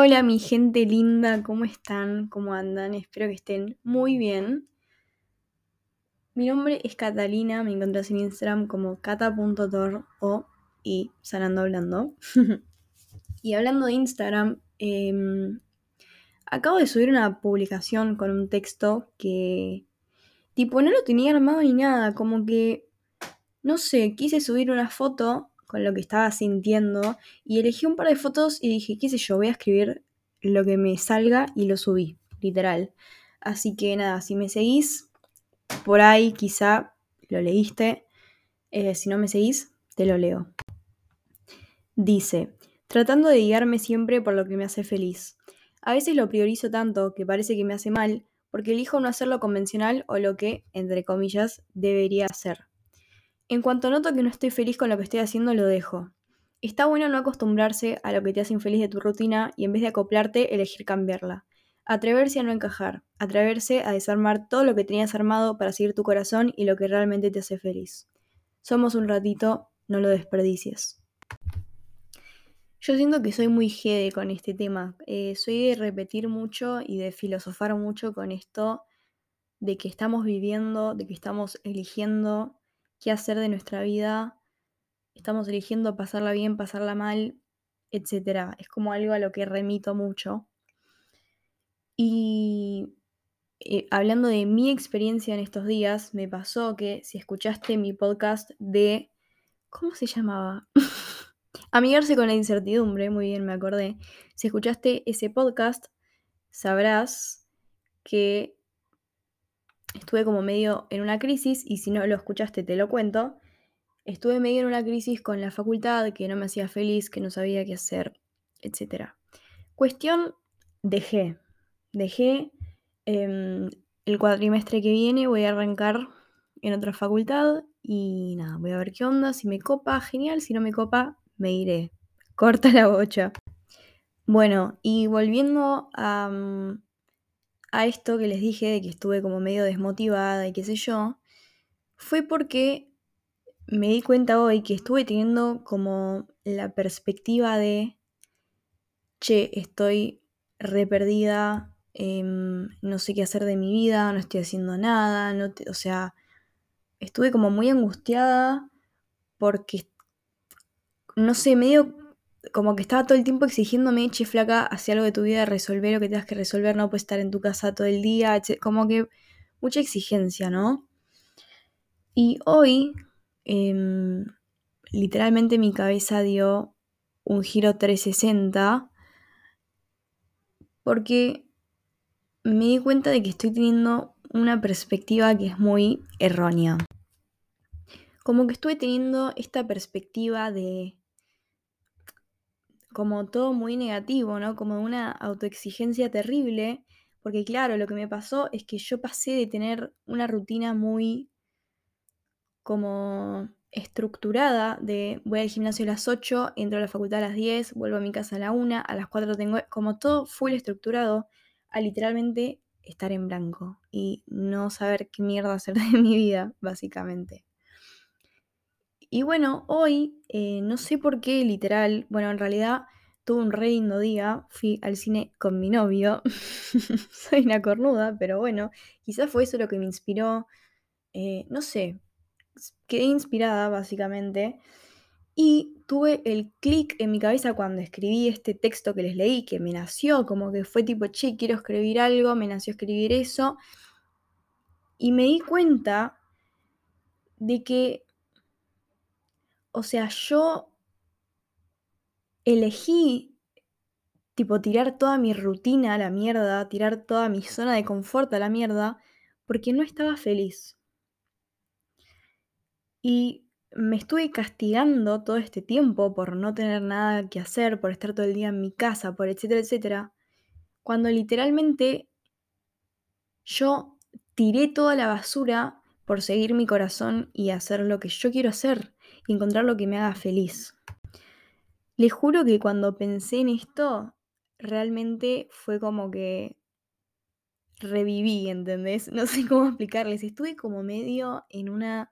Hola mi gente linda, ¿cómo están? ¿Cómo andan? Espero que estén muy bien. Mi nombre es Catalina, me encuentras en Instagram como cata.tor o y sanando hablando. y hablando de Instagram, em, acabo de subir una publicación con un texto que tipo no lo tenía armado ni nada, como que no sé, quise subir una foto con lo que estaba sintiendo y elegí un par de fotos y dije, qué sé yo, voy a escribir lo que me salga y lo subí, literal. Así que nada, si me seguís, por ahí quizá lo leíste. Eh, si no me seguís, te lo leo. Dice, tratando de guiarme siempre por lo que me hace feliz. A veces lo priorizo tanto que parece que me hace mal porque elijo no hacer lo convencional o lo que, entre comillas, debería hacer. En cuanto noto que no estoy feliz con lo que estoy haciendo, lo dejo. Está bueno no acostumbrarse a lo que te hace infeliz de tu rutina y en vez de acoplarte, elegir cambiarla. Atreverse a no encajar, atreverse a desarmar todo lo que tenías armado para seguir tu corazón y lo que realmente te hace feliz. Somos un ratito, no lo desperdicies. Yo siento que soy muy jede con este tema. Eh, soy de repetir mucho y de filosofar mucho con esto de que estamos viviendo, de que estamos eligiendo qué hacer de nuestra vida, estamos eligiendo pasarla bien, pasarla mal, etc. Es como algo a lo que remito mucho. Y eh, hablando de mi experiencia en estos días, me pasó que si escuchaste mi podcast de... ¿Cómo se llamaba? Amigarse con la incertidumbre, muy bien me acordé. Si escuchaste ese podcast, sabrás que estuve como medio en una crisis y si no lo escuchaste te lo cuento. Estuve medio en una crisis con la facultad que no me hacía feliz, que no sabía qué hacer, etc. Cuestión, dejé. Dejé em, el cuatrimestre que viene, voy a arrancar en otra facultad y nada, voy a ver qué onda. Si me copa, genial. Si no me copa, me iré. Corta la bocha. Bueno, y volviendo a, mm, a esto que les dije de que estuve como medio desmotivada y qué sé yo, fue porque me di cuenta hoy que estuve teniendo como la perspectiva de, che, estoy re perdida, em, no sé qué hacer de mi vida, no estoy haciendo nada, no o sea, estuve como muy angustiada porque, no sé, medio como que estaba todo el tiempo exigiéndome, che, flaca, hacia algo de tu vida, resolver lo que tengas que resolver, no puedes estar en tu casa todo el día, como que mucha exigencia, ¿no? Y hoy, em, literalmente mi cabeza dio un giro 360 porque me di cuenta de que estoy teniendo una perspectiva que es muy errónea. Como que estuve teniendo esta perspectiva de como todo muy negativo, ¿no? Como una autoexigencia terrible, porque claro, lo que me pasó es que yo pasé de tener una rutina muy como estructurada de voy al gimnasio a las 8, entro a la facultad a las 10, vuelvo a mi casa a la 1, a las 4 tengo como todo full estructurado a literalmente estar en blanco y no saber qué mierda hacer de mi vida, básicamente. Y bueno, hoy eh, no sé por qué, literal, bueno, en realidad tuve un re lindo día, fui al cine con mi novio, soy una cornuda, pero bueno, quizás fue eso lo que me inspiró, eh, no sé, quedé inspirada básicamente y tuve el clic en mi cabeza cuando escribí este texto que les leí, que me nació, como que fue tipo, che, quiero escribir algo, me nació escribir eso, y me di cuenta de que o sea, yo elegí, tipo, tirar toda mi rutina a la mierda, tirar toda mi zona de confort a la mierda, porque no estaba feliz. Y me estuve castigando todo este tiempo por no tener nada que hacer, por estar todo el día en mi casa, por etcétera, etcétera, cuando literalmente yo tiré toda la basura por seguir mi corazón y hacer lo que yo quiero hacer y encontrar lo que me haga feliz. Les juro que cuando pensé en esto, realmente fue como que reviví, ¿entendés? No sé cómo explicarles. Estuve como medio en una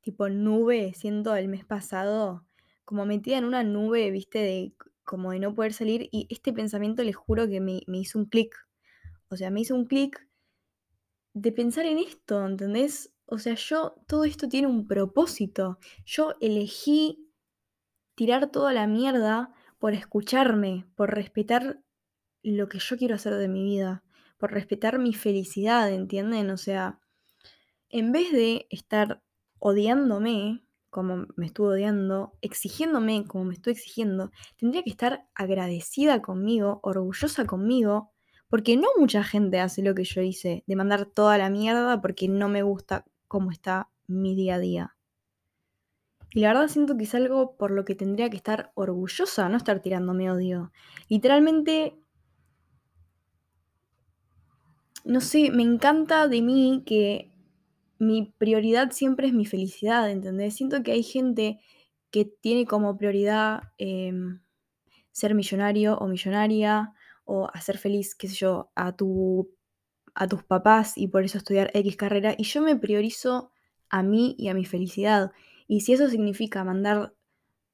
tipo nube, siento el mes pasado, como metida en una nube, viste, de como de no poder salir y este pensamiento les juro que me, me hizo un clic. O sea, me hizo un clic de pensar en esto, ¿entendés? O sea, yo, todo esto tiene un propósito. Yo elegí tirar toda la mierda por escucharme, por respetar lo que yo quiero hacer de mi vida, por respetar mi felicidad, ¿entienden? O sea, en vez de estar odiándome, como me estuve odiando, exigiéndome como me estoy exigiendo, tendría que estar agradecida conmigo, orgullosa conmigo, porque no mucha gente hace lo que yo hice, de mandar toda la mierda porque no me gusta cómo está mi día a día. Y la verdad siento que es algo por lo que tendría que estar orgullosa, no estar tirándome odio. Literalmente, no sé, me encanta de mí que mi prioridad siempre es mi felicidad, ¿entendés? Siento que hay gente que tiene como prioridad em, ser millonario o millonaria o hacer feliz, qué sé yo, a, tu, a tus papás y por eso estudiar X carrera. Y yo me priorizo a mí y a mi felicidad. Y si eso significa mandar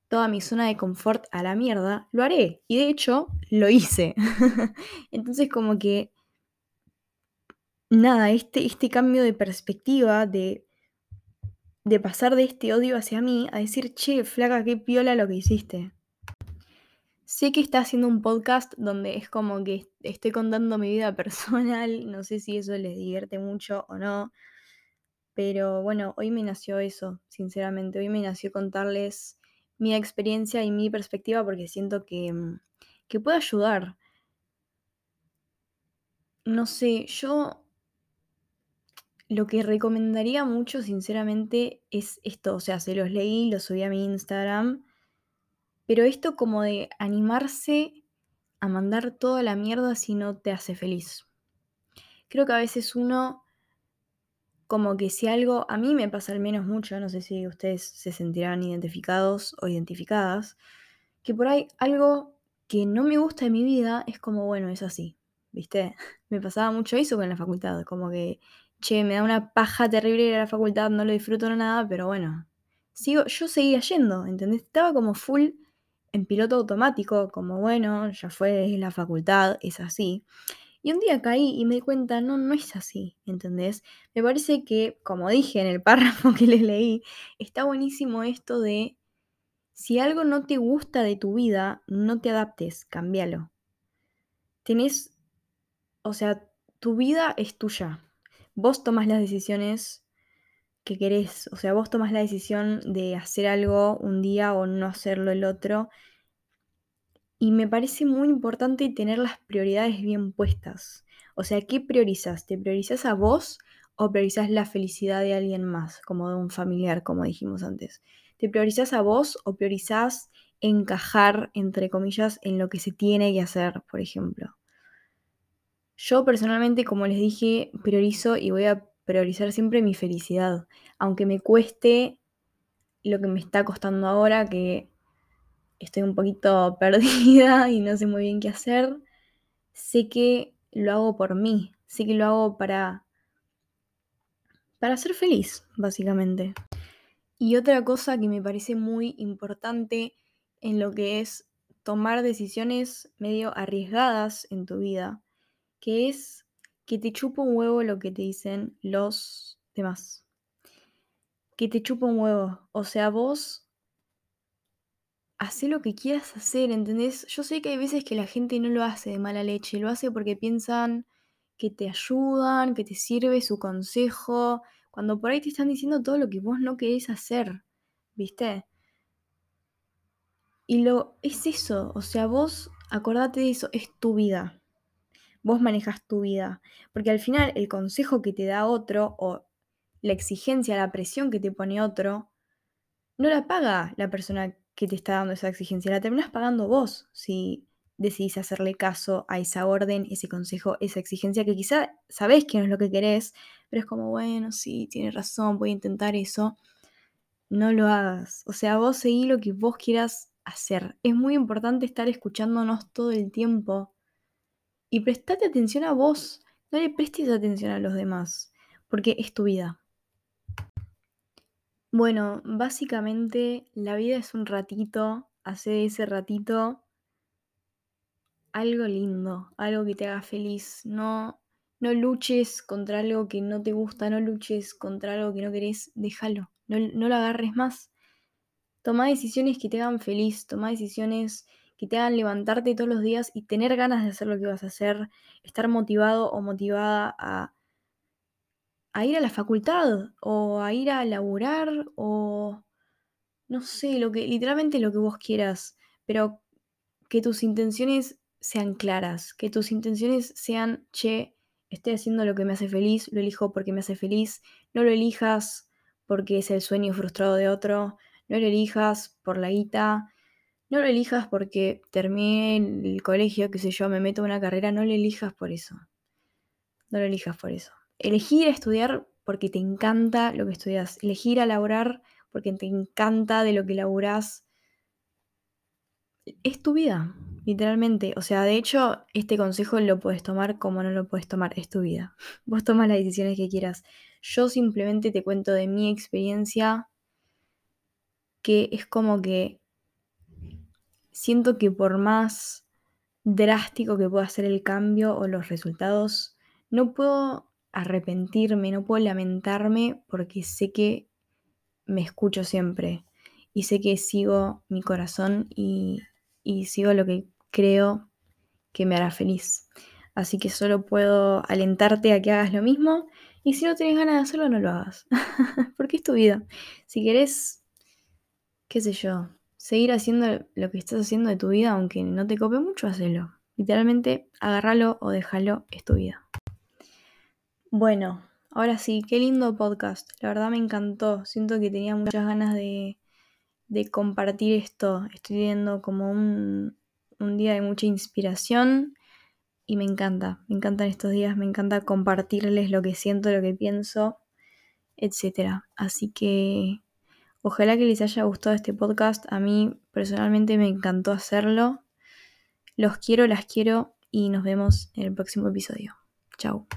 toda mi zona de confort a la mierda, lo haré. Y de hecho, lo hice. Entonces como que, nada, este, este cambio de perspectiva, de, de pasar de este odio hacia mí a decir, che, flaca, qué piola lo que hiciste. Sé que está haciendo un podcast donde es como que estoy contando mi vida personal, no sé si eso les divierte mucho o no, pero bueno, hoy me nació eso, sinceramente, hoy me nació contarles mi experiencia y mi perspectiva porque siento que, mm, que puede ayudar. No sé, yo lo que recomendaría mucho, sinceramente, es esto, o sea, se los leí, los subí a mi Instagram, pero esto como de animarse a mandar toda la mierda si no te hace feliz. Creo que a veces uno como que si algo, a mí me pasa al menos mucho, no sé si ustedes se sentirán identificados o identificadas, que por ahí algo que no me gusta de mi vida es como, bueno, es así, ¿viste? Me pasaba mucho eso con la facultad, como que, che, me da una paja terrible ir a la facultad, no lo disfruto nada, pero bueno, sigo, yo seguía yendo, ¿entendés? Estaba como full en piloto automático, como, bueno, ya fue, la facultad, es así. Y un día caí y me di cuenta, no, no es así, ¿entendés? Me parece que, como dije en el párrafo que les leí, está buenísimo esto de, si algo no te gusta de tu vida, no te adaptes, cámbialo. Tenés, o sea, tu vida es tuya. Vos tomas las decisiones que querés, o sea, vos tomas la decisión de hacer algo un día o no hacerlo el otro y me parece muy importante tener las prioridades bien puestas. O sea, ¿qué priorizas? ¿Te priorizas a vos o priorizas la felicidad de alguien más, como de un familiar, como dijimos antes? ¿Te priorizas a vos o priorizas encajar, entre comillas, en lo que se tiene que hacer, por ejemplo? Yo personalmente, como les dije, priorizo y voy a priorizar siempre mi felicidad, aunque me cueste lo que me está costando ahora, que estoy un poquito perdida y no sé muy bien qué hacer, sé que lo hago por mí, sé que lo hago para para ser feliz, básicamente. Y otra cosa que me parece muy importante en lo que es tomar decisiones medio arriesgadas en tu vida, que es que te chupa un huevo lo que te dicen los demás. Que te chupa un huevo. O sea, vos Hacé lo que quieras hacer, ¿entendés? Yo sé que hay veces que la gente no lo hace de mala leche, lo hace porque piensan que te ayudan, que te sirve su consejo, cuando por ahí te están diciendo todo lo que vos no querés hacer, ¿viste? Y lo es eso, o sea, vos acordate de eso, es tu vida. Vos manejas tu vida, porque al final el consejo que te da otro o la exigencia, la presión que te pone otro, no la paga la persona que te está dando esa exigencia. La terminas pagando vos si decidís hacerle caso a esa orden, ese consejo, esa exigencia que quizá sabés que no es lo que querés, pero es como, bueno, sí, tienes razón, voy a intentar eso. No lo hagas. O sea, vos seguí lo que vos quieras hacer. Es muy importante estar escuchándonos todo el tiempo. Y prestate atención a vos. No le prestes atención a los demás. Porque es tu vida. Bueno, básicamente la vida es un ratito, hace ese ratito algo lindo, algo que te haga feliz. No, no luches contra algo que no te gusta, no luches contra algo que no querés, déjalo, no, no lo agarres más. Toma decisiones que te hagan feliz, toma decisiones que te hagan levantarte todos los días y tener ganas de hacer lo que vas a hacer, estar motivado o motivada a, a ir a la facultad o a ir a laburar o no sé, lo que literalmente lo que vos quieras, pero que tus intenciones sean claras, que tus intenciones sean, che, estoy haciendo lo que me hace feliz, lo elijo porque me hace feliz, no lo elijas porque es el sueño frustrado de otro, no lo elijas por la guita, no lo elijas porque terminé el colegio, qué sé yo, me meto en una carrera, no lo elijas por eso. No lo elijas por eso. Elegir estudiar porque te encanta lo que estudias. Elegir a laburar porque te encanta de lo que laburás. Es tu vida, literalmente. O sea, de hecho, este consejo lo puedes tomar como no lo puedes tomar. Es tu vida. Vos tomas las decisiones que quieras. Yo simplemente te cuento de mi experiencia que es como que siento que por más drástico que pueda ser el cambio o los resultados, no puedo arrepentirme, no puedo lamentarme porque sé que me escucho siempre y sé que sigo mi corazón y, y sigo lo que creo que me hará feliz. Así que solo puedo alentarte a que hagas lo mismo y si no tienes ganas de hacerlo, no lo hagas. porque es tu vida. Si querés qué sé yo, seguir haciendo lo que estás haciendo de tu vida, aunque no te cope mucho, hacelo. Literalmente, agárralo o déjalo, es tu vida. Bueno, ahora sí, qué lindo podcast. La verdad me encantó. Siento que tenía muchas ganas de, compartir esto. Estoy viendo como un, un día de mucha inspiración y me encanta. Me encantan estos días, me encanta compartirles lo que siento, lo que pienso, etc. Así que Ojalá que les haya gustado este podcast. A mí personalmente me encantó hacerlo. Los quiero, las quiero y nos vemos en el próximo episodio. Chao.